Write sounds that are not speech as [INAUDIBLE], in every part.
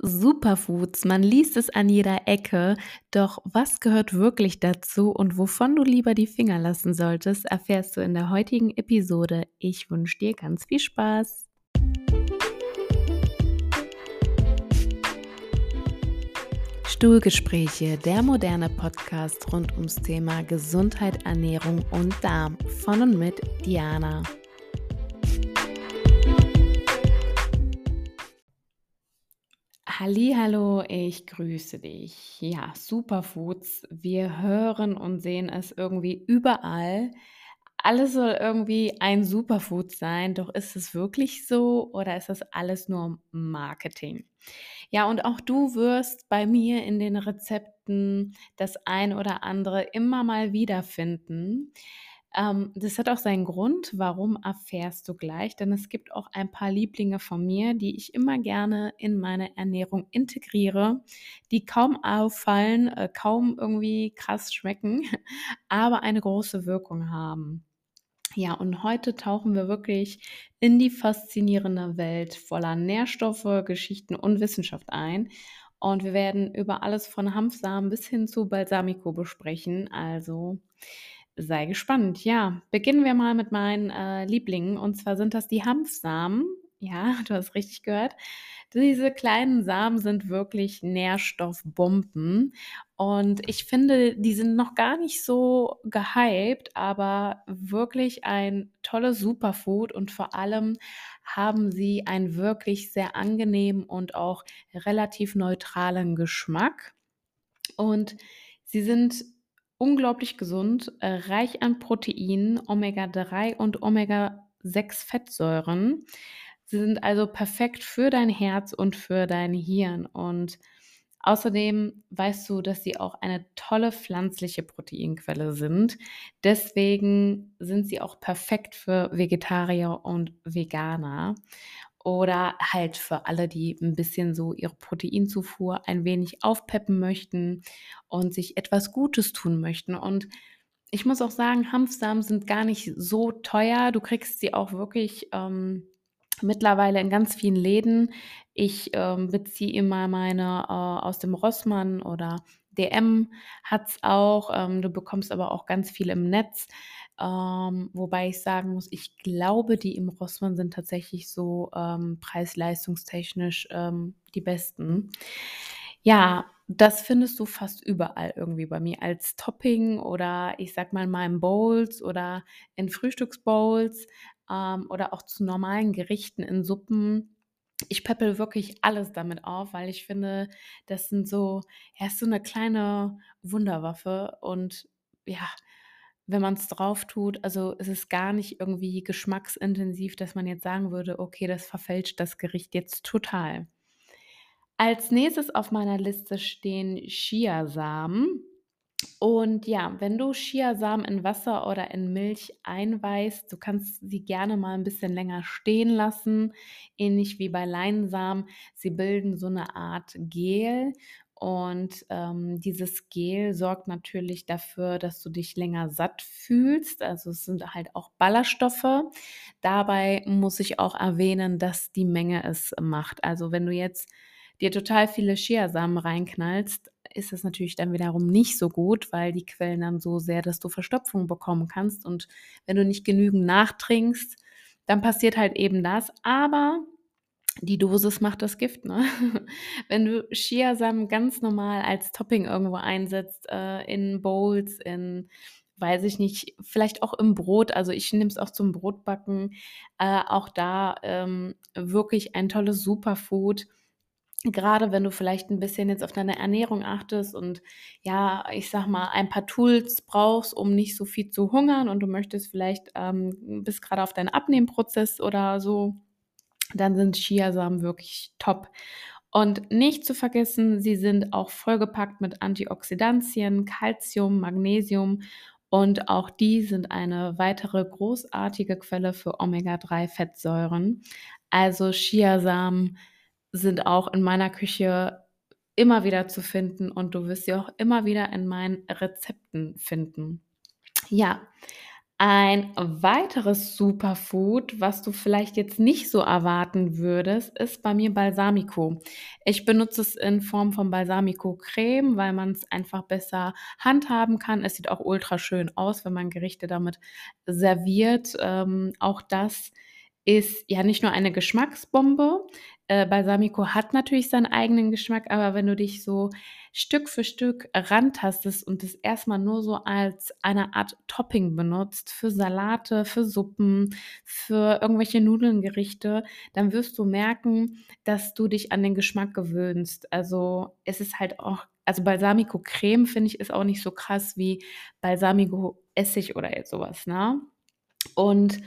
Superfoods, man liest es an jeder Ecke, doch was gehört wirklich dazu und wovon du lieber die Finger lassen solltest, erfährst du in der heutigen Episode. Ich wünsche dir ganz viel Spaß. Stuhlgespräche, der moderne Podcast rund ums Thema Gesundheit, Ernährung und Darm von und mit Diana. Hallo, ich grüße dich. Ja, Superfoods. Wir hören und sehen es irgendwie überall. Alles soll irgendwie ein Superfood sein, doch ist es wirklich so oder ist das alles nur Marketing? Ja, und auch du wirst bei mir in den Rezepten das ein oder andere immer mal wiederfinden. Ähm, das hat auch seinen Grund, warum erfährst du gleich, denn es gibt auch ein paar Lieblinge von mir, die ich immer gerne in meine Ernährung integriere, die kaum auffallen, äh, kaum irgendwie krass schmecken, [LAUGHS] aber eine große Wirkung haben. Ja, und heute tauchen wir wirklich in die faszinierende Welt voller Nährstoffe, Geschichten und Wissenschaft ein. Und wir werden über alles von Hanfsamen bis hin zu Balsamico besprechen. Also sei gespannt. Ja, beginnen wir mal mit meinen äh, Lieblingen. Und zwar sind das die Hanfsamen. Ja, [LAUGHS] du hast richtig gehört. Diese kleinen Samen sind wirklich Nährstoffbomben. Und ich finde, die sind noch gar nicht so gehypt, aber wirklich ein tolles Superfood. Und vor allem haben sie einen wirklich sehr angenehmen und auch relativ neutralen Geschmack. Und sie sind unglaublich gesund, äh, reich an Proteinen, Omega-3 und Omega-6 Fettsäuren. Sie sind also perfekt für dein Herz und für dein Hirn. Und außerdem weißt du, dass sie auch eine tolle pflanzliche Proteinquelle sind. Deswegen sind sie auch perfekt für Vegetarier und Veganer oder halt für alle, die ein bisschen so ihre Proteinzufuhr ein wenig aufpeppen möchten und sich etwas Gutes tun möchten. Und ich muss auch sagen, Hanfsamen sind gar nicht so teuer. Du kriegst sie auch wirklich ähm, mittlerweile in ganz vielen Läden. Ich ähm, beziehe immer meine äh, aus dem Rossmann oder DM hat es auch. Ähm, du bekommst aber auch ganz viel im Netz. Ähm, wobei ich sagen muss, ich glaube, die im Rossmann sind tatsächlich so ähm, preis-leistungstechnisch ähm, die besten. Ja, das findest du fast überall irgendwie bei mir als Topping oder ich sag mal in meinen Bowls oder in Frühstücksbowls ähm, oder auch zu normalen Gerichten in Suppen. Ich peppel wirklich alles damit auf, weil ich finde, das sind so, ja, ist so eine kleine Wunderwaffe und ja, wenn man es drauf tut, also es ist gar nicht irgendwie geschmacksintensiv, dass man jetzt sagen würde, okay, das verfälscht das Gericht jetzt total. Als nächstes auf meiner Liste stehen Chiasamen. Und ja, wenn du Chiasamen in Wasser oder in Milch einweißt, du kannst sie gerne mal ein bisschen länger stehen lassen, ähnlich wie bei Leinsamen. Sie bilden so eine Art Gel und ähm, dieses Gel sorgt natürlich dafür, dass du dich länger satt fühlst. Also es sind halt auch Ballaststoffe. Dabei muss ich auch erwähnen, dass die Menge es macht. Also wenn du jetzt dir total viele Chiasamen reinknallst, ist es natürlich dann wiederum nicht so gut, weil die quellen dann so sehr, dass du Verstopfung bekommen kannst. Und wenn du nicht genügend nachtrinkst, dann passiert halt eben das. Aber die Dosis macht das Gift, ne? [LAUGHS] Wenn du Chiasamen ganz normal als Topping irgendwo einsetzt, äh, in Bowls, in, weiß ich nicht, vielleicht auch im Brot, also ich nehme es auch zum Brotbacken, äh, auch da ähm, wirklich ein tolles Superfood. Gerade wenn du vielleicht ein bisschen jetzt auf deine Ernährung achtest und ja, ich sag mal, ein paar Tools brauchst, um nicht so viel zu hungern und du möchtest vielleicht, ähm, bist gerade auf deinen Abnehmprozess oder so dann sind Chiasamen wirklich top. Und nicht zu vergessen, sie sind auch vollgepackt mit Antioxidantien, Calcium, Magnesium und auch die sind eine weitere großartige Quelle für Omega-3-Fettsäuren. Also Chiasamen sind auch in meiner Küche immer wieder zu finden und du wirst sie auch immer wieder in meinen Rezepten finden. Ja, Ein weiteres Superfood, was du vielleicht jetzt nicht so erwarten würdest, ist bei mir Balsamico. Ich benutze es in Form von Balsamico-Creme, weil man's einfach besser handhaben kann. Es sieht auch ultraschön aus, wenn man Gerichte damit serviert. Ähm, auch das ist ja nicht nur eine Geschmacksbombe. Äh, Balsamico hat natürlich seinen eigenen Geschmack, aber wenn du dich so Stück für Stück rantastest und das erst mal nur so als eine Art Topping benutzt für Salate, für Suppen, für irgendwelche Nudelngerichte, dann wirst du merken, dass du dich an den Geschmack gewöhnst. Also, es ist halt auch also Balsamico-Creme, finde ich, ist auch nicht so krass wie Balsamico-Essig oder jetzt so was, ne? Und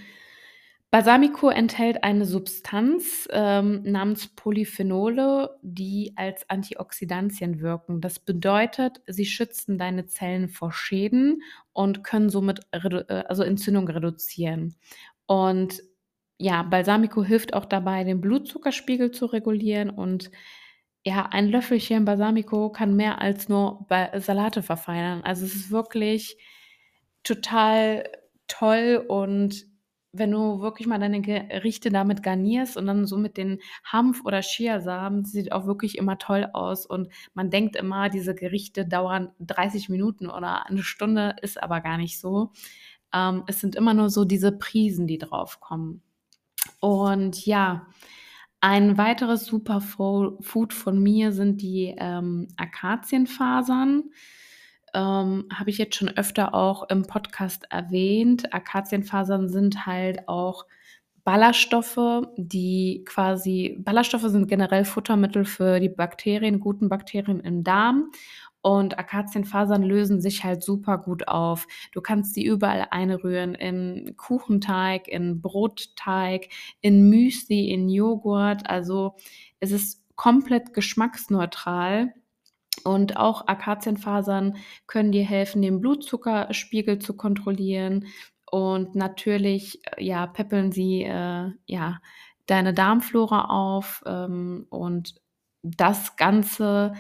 Balsamico enthält eine Substanz, ähm, namens Polyphenole, die als Antioxidantien wirken. Das bedeutet, sie schützen deine Zellen vor Schäden und können somit äh, also Entzündung reduzieren. Und ja, Balsamico hilft auch dabei, den Blutzuckerspiegel zu regulieren und ja, ein Löffelchen Balsamico kann mehr als nur Salate verfeinern. Also, es ist wirklich total toll und wenn du wirklich mal deine Gerichte damit garnierst und dann so mit den Hanf oder Chiasamen, sieht auch wirklich immer toll aus und man denkt immer, diese Gerichte dauern 30 Minuten oder 'ne Stunde, ist aber gar nicht so. Ähm, es sind immer nur so diese Prisen, die draufkommen. Und ja, ein weiteres Superfo Food von mir sind die, ähm, Akazienfasern. Ähm, habe ich jetzt schon öfter auch im Podcast erwähnt. Akazienfasern sind halt auch Ballaststoffe, die quasi Ballaststoffe sind generell Futtermittel für die Bakterien guten Bakterien im Darm und Akazienfasern lösen sich halt super gut auf. Du kannst die überall einrühren, in Kuchenteig, in Brotteig, in Müsli, in Joghurt. Also, es ist komplett geschmacksneutral und auch Akazienfasern können dir helfen, den Blutzuckerspiegel zu kontrollieren und natürlich, äh, ja, peppeln sie, äh, ja, deine Darmflora auf, ähm, und das Ganze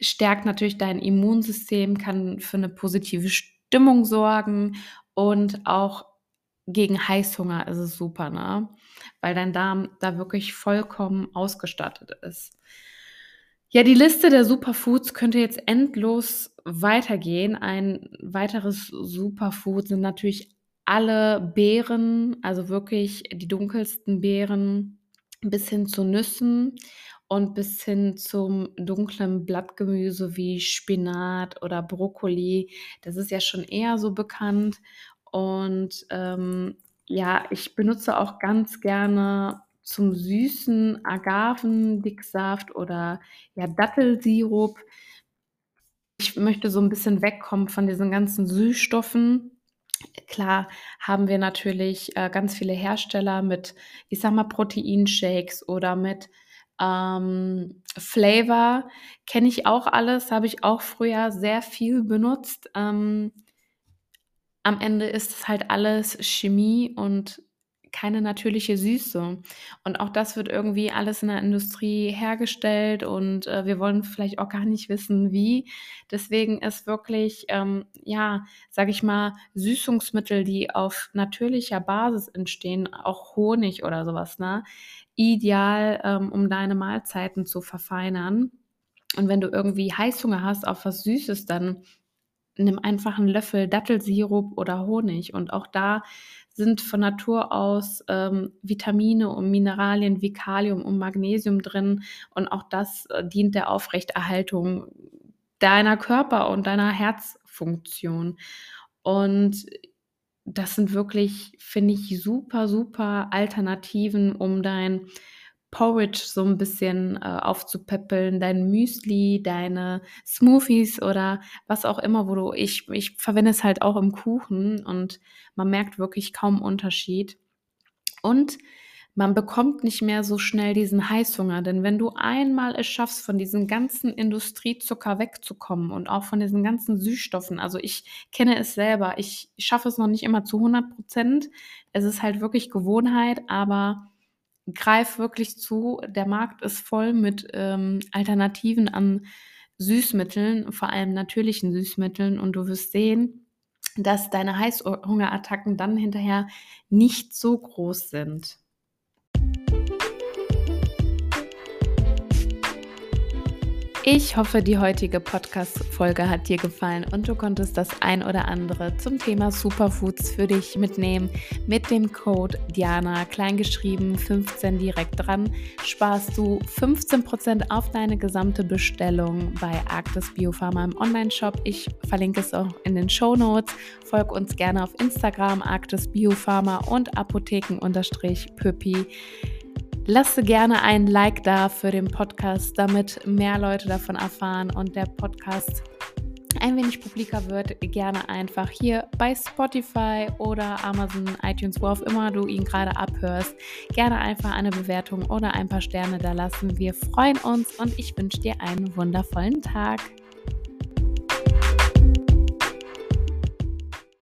stärkt natürlich dein Immunsystem, kann für 'ne positive Stimmung sorgen und auch gegen Heißhunger ist es super, ne, weil dein Darm da wirklich vollkommen ausgestattet ist. Ja, die Liste der Superfoods könnte jetzt endlos weitergehen. Ein weiteres Superfood sind natürlich alle Beeren, also wirklich die dunkelsten Beeren bis hin zu Nüssen und bis hin zum dunklen Blattgemüse wie Spinat oder Brokkoli. Das ist ja schon eher so bekannt und, ähm, ja, ich benutze auch ganz gerne zum Süßen Agavendicksaft oder, ja, Dattelsirup. Ich möchte so 'n bisschen wegkommen von diesen ganzen Süßstoffen. Klar haben wir natürlich, äh, ganz viele Hersteller mit, ich sage mal, Proteinshakes oder mit, ähm, Flavor. Kenne ich auch alles, habe ich auch früher sehr viel benutzt. Ähm am Ende ist es halt alles Chemie und keine natürliche Süße. Und auch das wird irgendwie alles in der Industrie hergestellt und, äh, wir wollen vielleicht auch gar nicht wissen, wie. Deswegen ist wirklich, ähm, ja, sage ich mal, Süßungsmittel, die auf natürlicher Basis entstehen, auch Honig oder so was, ne, ideal, ähm, um deine Mahlzeiten zu verfeinern. Und wenn du irgendwie Heißhunger hast auf was Süßes, dann nimm einfach 'n Löffel Dattelsirup oder Honig. Und auch da sind von Natur aus, ähm, Vitamine und Mineralien wie Kalium und Magnesium drin und auch das, äh, dient der Aufrechterhaltung deiner Körper und deiner Herzfunktion. Und das sind wirklich, finde ich, super, super Alternativen, um dein Porridge so 'n bisschen, äh, aufzupäppeln, dein Müsli, deine Smoothies oder was auch immer, wo du ich ich verwende es halt auch im Kuchen und man merkt wirklich kaum Unterschied. Und man bekommt nicht mehr so schnell diesen Heißhunger, denn wenn du einmal es schaffst, von diesem ganzen Industriezucker wegzukommen und auch von diesen ganzen Süßstoffen also, ich kenne es selber, ich schaffe es noch nicht immer zu 100 %. Es ist halt wirklich Gewohnheit, aber greif wirklich zu. Der Markt ist voll mit, ähm, Alternativen an Süßmitteln, vor allem natürlichen Süßmitteln und du wirst sehen, dass deine Heißhungerattacken dann hinterher nicht so groß sind. Ich hoffe, die heutige Podcast-Folge hat dir gefallen und du konntest das ein oder andere zum Thema Superfoods für dich mitnehmen. Mit dem Code Diana kleingeschrieben 15 direkt dran sparst du 15% auf deine gesamte Bestellung bei Arktis Biopharma im Online-Shop. Ich verlinke es auch in den Show Notes. Folg uns gerne auf Instagram Arktis Biopharma und Apotheken-Püppi. Lasse gerne ein Like da für den Podcast, damit mehr Leute davon erfahren und der Podcast ein wenig publiker wird, gerne einfach hier bei Spotify oder Amazon, iTunes, wo auch immer du ihn gerade abhörst, gerne einfach eine Bewertung oder ein paar Sterne da lassen. Wir freuen uns und ich wünsche dir einen wundervollen Tag.